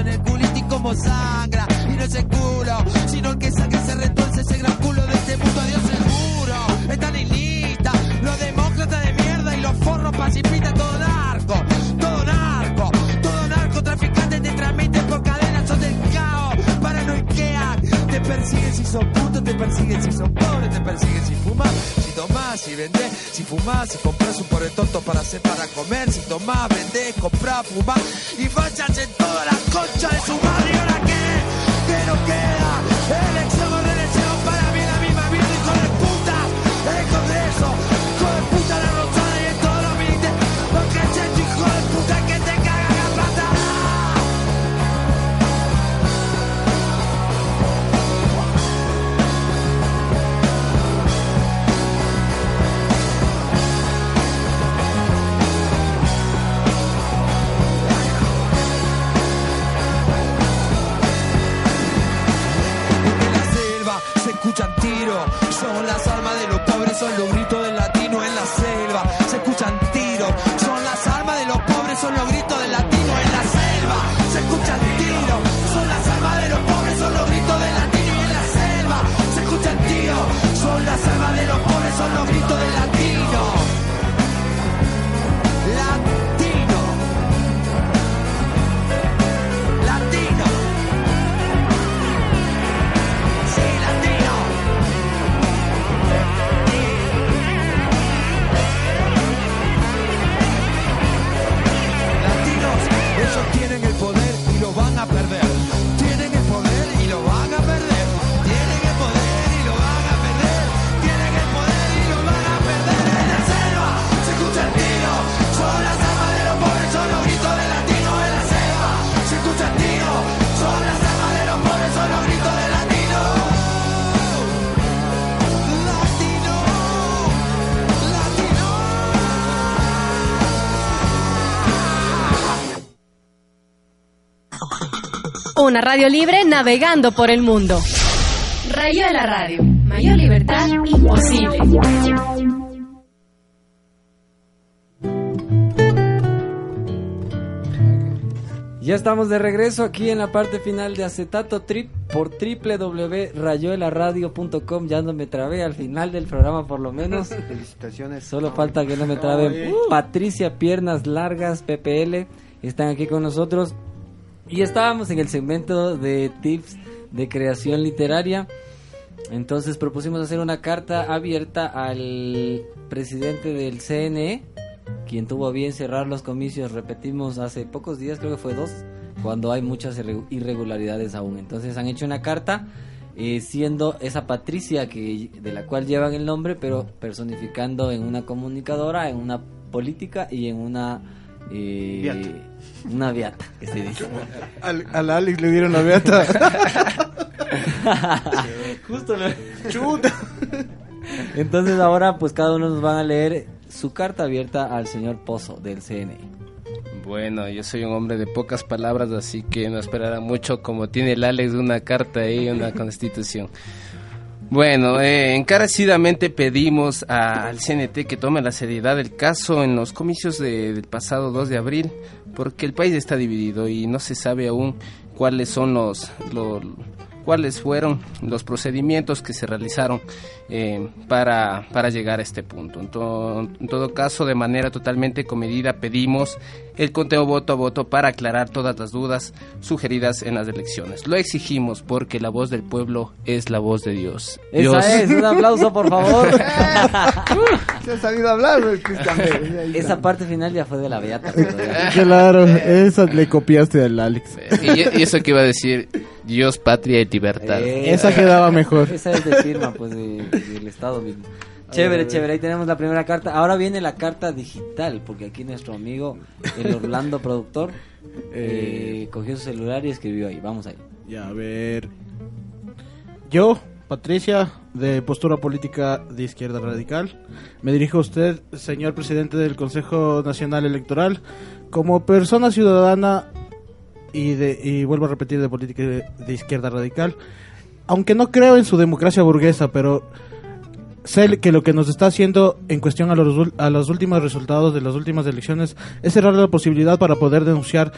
en el culito y como sangra. Y no es el culo, sino el que saque se retuerce ese gran culo de este mundo. Adiós seguro, están en lista. Los demócratas de mierda y los forros pacifistas, todo narco, todo narco, todo narcotraficante te transmiten por cadenas, son del caos, paranoiquean, te persiguen si son putos, te persiguen si son pobres, te persiguen si fumas, si tomás, si vendés, si fumás, si compras un pobre tonto para hacer para comer, si tomás, vendés, comprás, fumás y vayas en toda la concha de su madre, ¿y ahora qué? ¿Qué nos queda? Elección Una radio libre navegando por el mundo. Rayo de la radio. Mayor libertad imposible. Ya estamos de regreso aquí en la parte final de Acetato Trip por www.rayuelaradio.com. Ya no me trabé al final del programa por lo menos. Felicitaciones. Solo falta que no me trabe. Patricia Piernas Largas, PPL, están aquí con nosotros. Y estábamos en el segmento de tips de creación literaria. Entonces propusimos hacer una carta abierta al presidente del CNE, quien tuvo bien cerrar los comicios, repetimos, hace pocos días, creo que fue dos, cuando hay muchas irre- irregularidades aún. Entonces han hecho una carta eh, siendo esa Patricia que de la cual llevan el nombre, pero personificando en una comunicadora, en una política y en una eh, Beata. una viata, que se dice. Al, al Alex le dieron la beata. Justo lo... Entonces ahora pues cada uno nos van a leer su carta abierta al señor Pozo del CNE. Bueno, yo soy un hombre de pocas palabras, así que no esperará mucho como tiene el Alex una carta ahí, una constitución. Bueno, eh, encarecidamente pedimos a- al CNT que tome la seriedad del caso en los comicios de- del pasado 2 de abril, porque el país está dividido y no se sabe aún cuáles son los, lo- cuáles fueron los procedimientos que se realizaron eh, para, para llegar a este punto. En, en todo caso, de manera totalmente comedida, pedimos el conteo voto a voto para aclarar todas las dudas sugeridas en las elecciones. Lo exigimos porque la voz del pueblo es la voz de Dios. Dios. Esa es, un aplauso por favor. Se ha sabido hablar, está. Esa parte final ya fue de la beata. claro, esa le copiaste al Alex. Y, y eso que iba a decir, Dios, patria y libertad. Eh, Esa quedaba mejor. Esa es de firma, pues, de- del Estado mismo. Chévere, chévere. Ahí tenemos la primera carta. Ahora viene la carta digital, porque aquí nuestro amigo, el Orlando productor, eh, cogió su celular y escribió ahí. Vamos ahí. Ya, a ver. Yo, Patricia, de postura política de izquierda radical, me dirijo a usted, señor presidente del Consejo Nacional Electoral, como persona ciudadana y, de, y vuelvo a repetir de política de, de izquierda radical, aunque no creo en su democracia burguesa, pero sé que lo que nos está haciendo en cuestión a los, a los últimos resultados de las últimas elecciones es cerrar la posibilidad para poder denunciar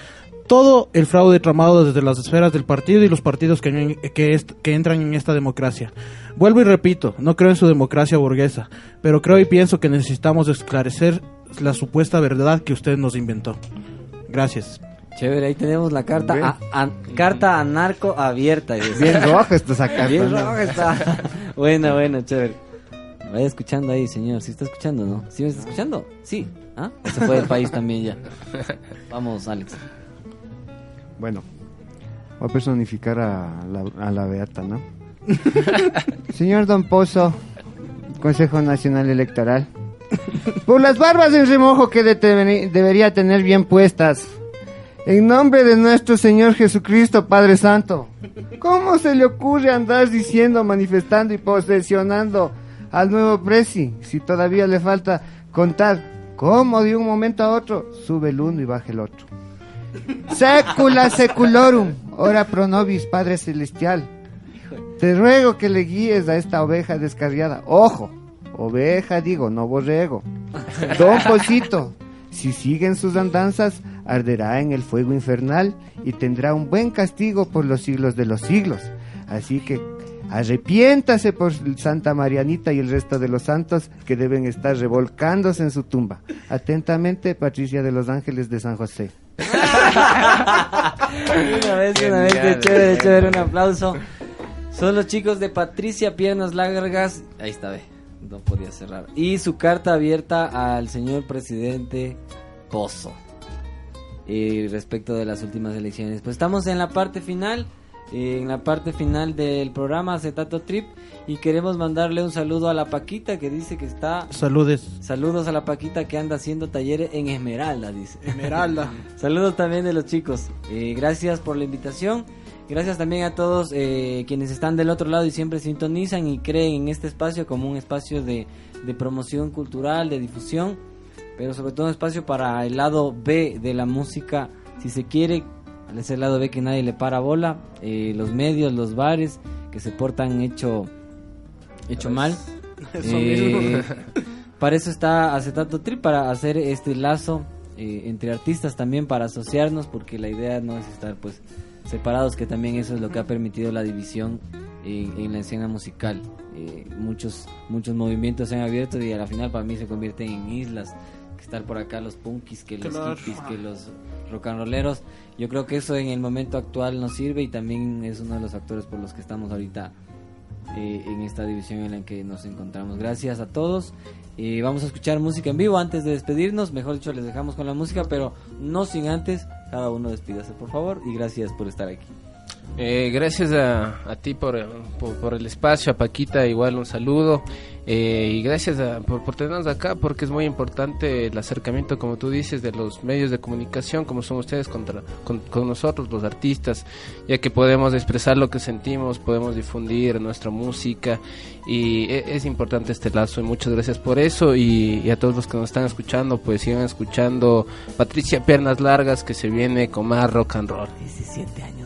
todo el fraude tramado desde las esferas del partido y los partidos que, que, est- que entran en esta democracia. Vuelvo y repito, no creo en su democracia burguesa, pero creo y pienso que necesitamos esclarecer la supuesta verdad que usted nos inventó. Gracias. Chévere, ahí tenemos la carta, Bien. a- a- carta anarco abierta. Bien roja está esa carta. Bien ¿no? roja está. bueno, bueno, chévere. Vaya escuchando ahí, señor. ¿Sí está escuchando, no? ¿Sí me está escuchando? Sí. ¿Ah? Se fue del país también ya. Vamos, Alex. Bueno, voy a personificar a la, a la Beata, ¿no? Señor Don Pozo, Consejo Nacional Electoral. Por las barbas en remojo que debería tener bien puestas. En nombre de nuestro Señor Jesucristo, Padre Santo. ¿Cómo se le ocurre andar diciendo, manifestando y posesionando al nuevo presi si todavía le falta contar cómo de un momento a otro sube el uno y baja el otro? Secula seculorum, ora pro nobis, Padre Celestial. Te ruego que le guíes a esta oveja descarriada. Ojo, oveja digo, no borrego. Don Posito, si siguen sus andanzas, arderá en el fuego infernal y tendrá un buen castigo por los siglos de los siglos. Así que arrepiéntase por Santa Marianita y el resto de los santos que deben estar revolcándose en su tumba. Atentamente, Patricia de los Ángeles de San José. Una vez, una vez, Genial, chévere, chévere, un aplauso. Son los chicos de Patricia Piernas Largas. Ahí está, ve. No podía cerrar. Y su carta abierta al señor presidente Pozo. Y respecto de las últimas elecciones. Pues estamos en la parte final. Eh, En la parte final del programa Acetato Trip. Y queremos mandarle un saludo a la Paquita que dice que está. Saludes. Saludos a la Paquita que anda haciendo talleres en Esmeralda, dice. Esmeralda. Saludos también de los chicos. Eh, gracias por la invitación. Gracias también a todos eh, quienes están del otro lado y siempre sintonizan y creen en este espacio como un espacio de, de promoción cultural, de difusión, pero sobre todo un espacio para el lado B de la música, si se quiere, ese lado B que nadie le para bola, eh, los medios, los bares que se portan hecho, hecho mal. Eso Eh, para eso está Acetato Trip, para hacer este lazo eh, entre artistas también, para asociarnos, porque la idea no es estar pues separados, que también eso es lo que ha permitido la división en, en la escena musical. Eh, muchos muchos movimientos se han abierto y a la final para mí se convierten en islas, que estar por acá los punkis, que los Claro. hippies, que los rock and rolleros. Yo creo que eso en el momento actual nos sirve y también es uno de los factores por los que estamos ahorita eh, en esta división en la que nos encontramos. Gracias a todos. Y vamos a escuchar música en vivo antes de despedirnos. Mejor dicho, les dejamos con la música, pero no sin antes. Cada uno despídase, por favor. Y gracias por estar aquí. Eh, gracias a, a ti por, por, el espacio, a Paquita igual un saludo eh, y gracias a- por, por tenernos acá porque es muy importante el acercamiento, como tú dices, de los medios de comunicación como son ustedes contra, con, nosotros, los artistas, ya que podemos expresar lo que sentimos, podemos difundir nuestra música y e- es, importante este lazo y muchas gracias por eso y, y a todos los que nos están escuchando, pues sigan escuchando Patricia Piernas Largas que se viene con más rock and roll. 17 años.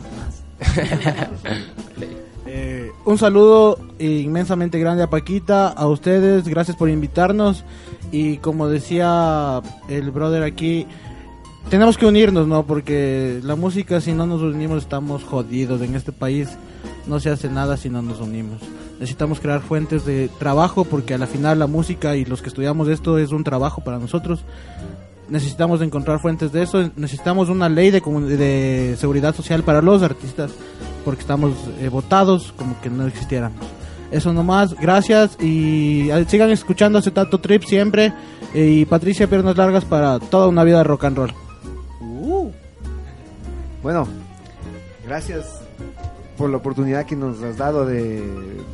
Eh, un saludo inmensamente grande a Paquita, a ustedes, gracias por invitarnos y como decía el brother aquí, tenemos que unirnos, ¿no? Porque la música si no nos unimos estamos jodidos en este país, no se hace nada si no nos unimos. Necesitamos crear fuentes de trabajo porque a la final la música y los que estudiamos esto es un trabajo para nosotros. Necesitamos encontrar fuentes de eso, necesitamos una ley de, de seguridad social para los artistas porque estamos eh, votados como que no existiéramos. Eso nomás, gracias y eh, sigan escuchando Acetato Trip siempre eh, y Patricia Piernas Largas para toda una vida de rock and roll. Bueno, gracias por la oportunidad que nos has dado de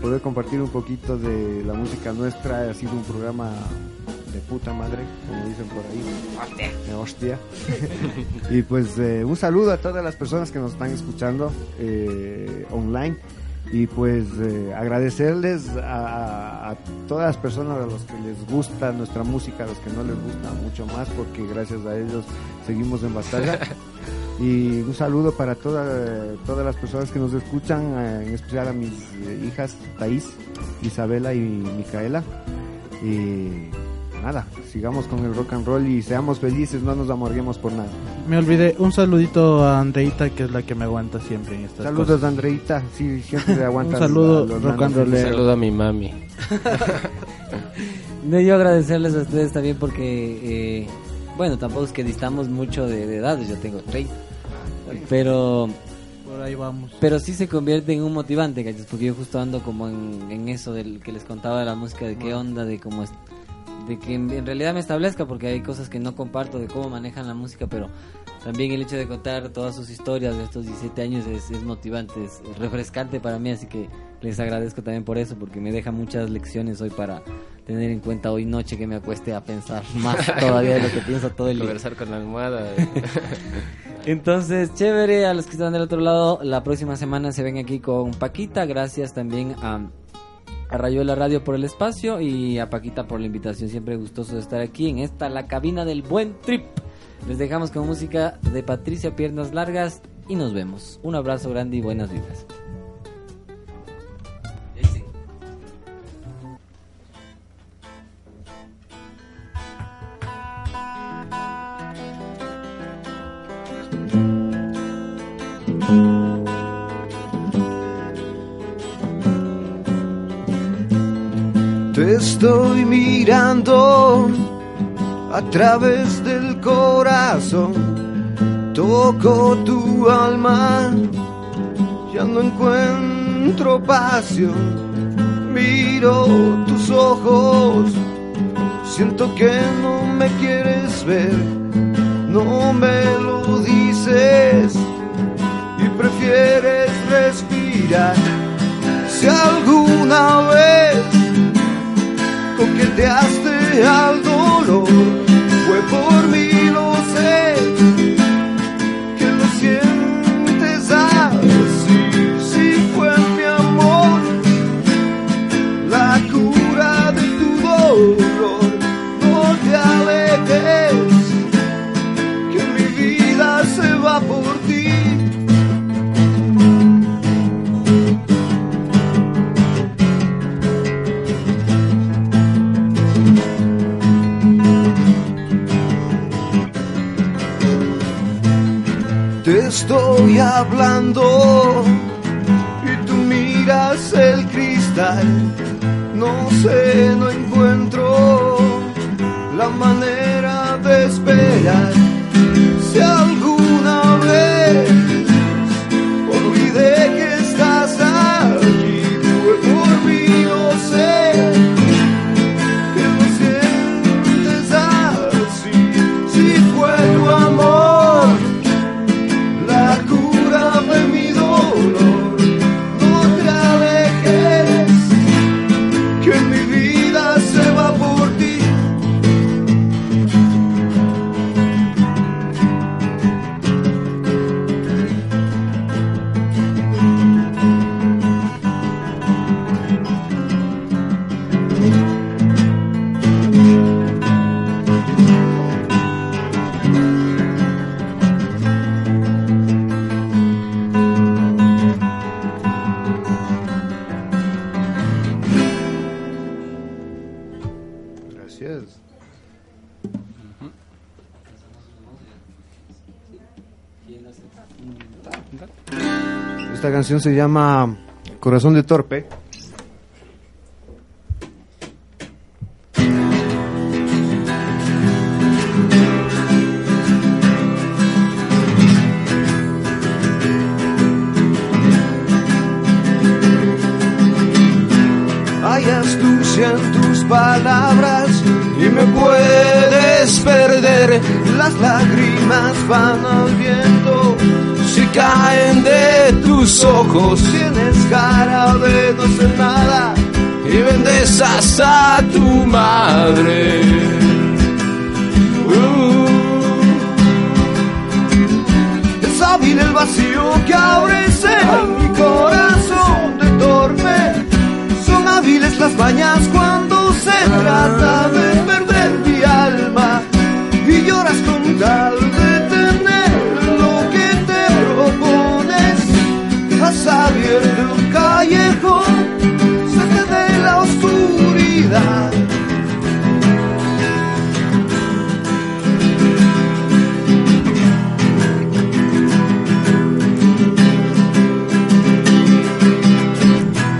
poder compartir un poquito de la música nuestra. Ha sido un programa de puta madre, como dicen por ahí. De hostia. y pues eh, un saludo a todas las personas que nos están escuchando eh, online. Y pues eh, agradecerles a, todas las personas a los que les gusta nuestra música, a los que no les gusta mucho más, porque gracias a ellos seguimos en batalla. Y un saludo para toda- todas las personas que nos escuchan, en especial a mis hijas Thais, Isabela y Micaela. Y nada, sigamos con el rock and roll y seamos felices, no nos amorguemos por nada. Me olvidé, un saludito a Andreita que es la que me aguanta siempre en estas Saludos cosas. Andreita, sí, siempre le aguantan. Un saludo, a los rock and nanos. rollero. Saludo a mi mami. No, yo agradecerles a ustedes también porque, eh, bueno, tampoco es que distamos mucho de, de edades, yo tengo 30. Pero, Por ahí vamos. pero sí se convierte en un motivante, ¿cachas? Porque yo justo ando como en, en eso del que les contaba de la música, de qué onda, de cómo es, de que en, en realidad me establezca, porque hay cosas que no comparto de cómo manejan la música, pero también el hecho de contar todas sus historias de estos 17 años es, es motivante, es, es refrescante para mí, así que les agradezco también por eso, porque me deja muchas lecciones hoy para tener en cuenta hoy noche que me acueste a pensar más todavía de lo que pienso todo el día. Conversar con la almohada. Entonces, chévere, a los que están del otro lado, la próxima semana se ven aquí con Paquita, gracias también a, a Rayuela Radio por el espacio y a Paquita por la invitación, siempre gustoso de estar aquí en esta, la cabina del buen trip. Les dejamos con música de Patricia Piernas Largas y nos vemos. Un abrazo grande y buenas vibras. Te estoy mirando a través del corazón. Toco tu alma, ya no encuentro pasión. Miro tus ojos, siento que no me quieres ver. No me lo dices y prefieres respirar. Si alguna vez coqueteaste al dolor, fue por mí, Estoy hablando y tú miras el cristal. No sé, no encuentro la manera de esperar. Se llama Corazón de Torpe. Hay astucia en tus palabras y me puedes perder. Las lágrimas van al viento si caen de tus ojos. Tienes cara de no ser nada y vendes hasta tu madre. Uh. Es hábil el vacío que abres en mi corazón de torpe. Son hábiles las mañas cuando se trata de perder mi alma y lloras con tal Has abierto un callejón, saca de la oscuridad.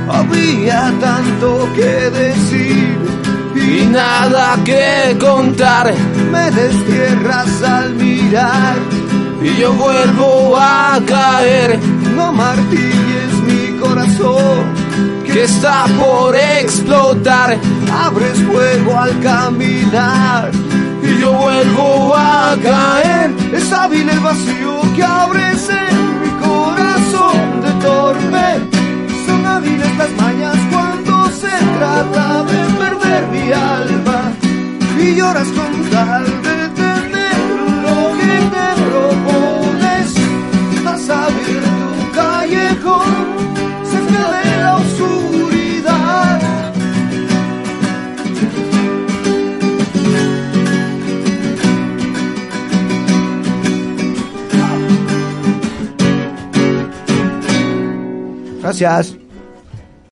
Había tanto que decir y nada que contar. Me destierras al mirar y yo vuelvo a caer. No martilles que está por explotar. Abres fuego al caminar y yo vuelvo a caer. Es hábil el vacío que abres en mi corazón de torpe. Son hábiles las mañas cuando se trata de perder mi alma y lloras con tal de tener lo que te propones. Has abierto un callejón Gracias.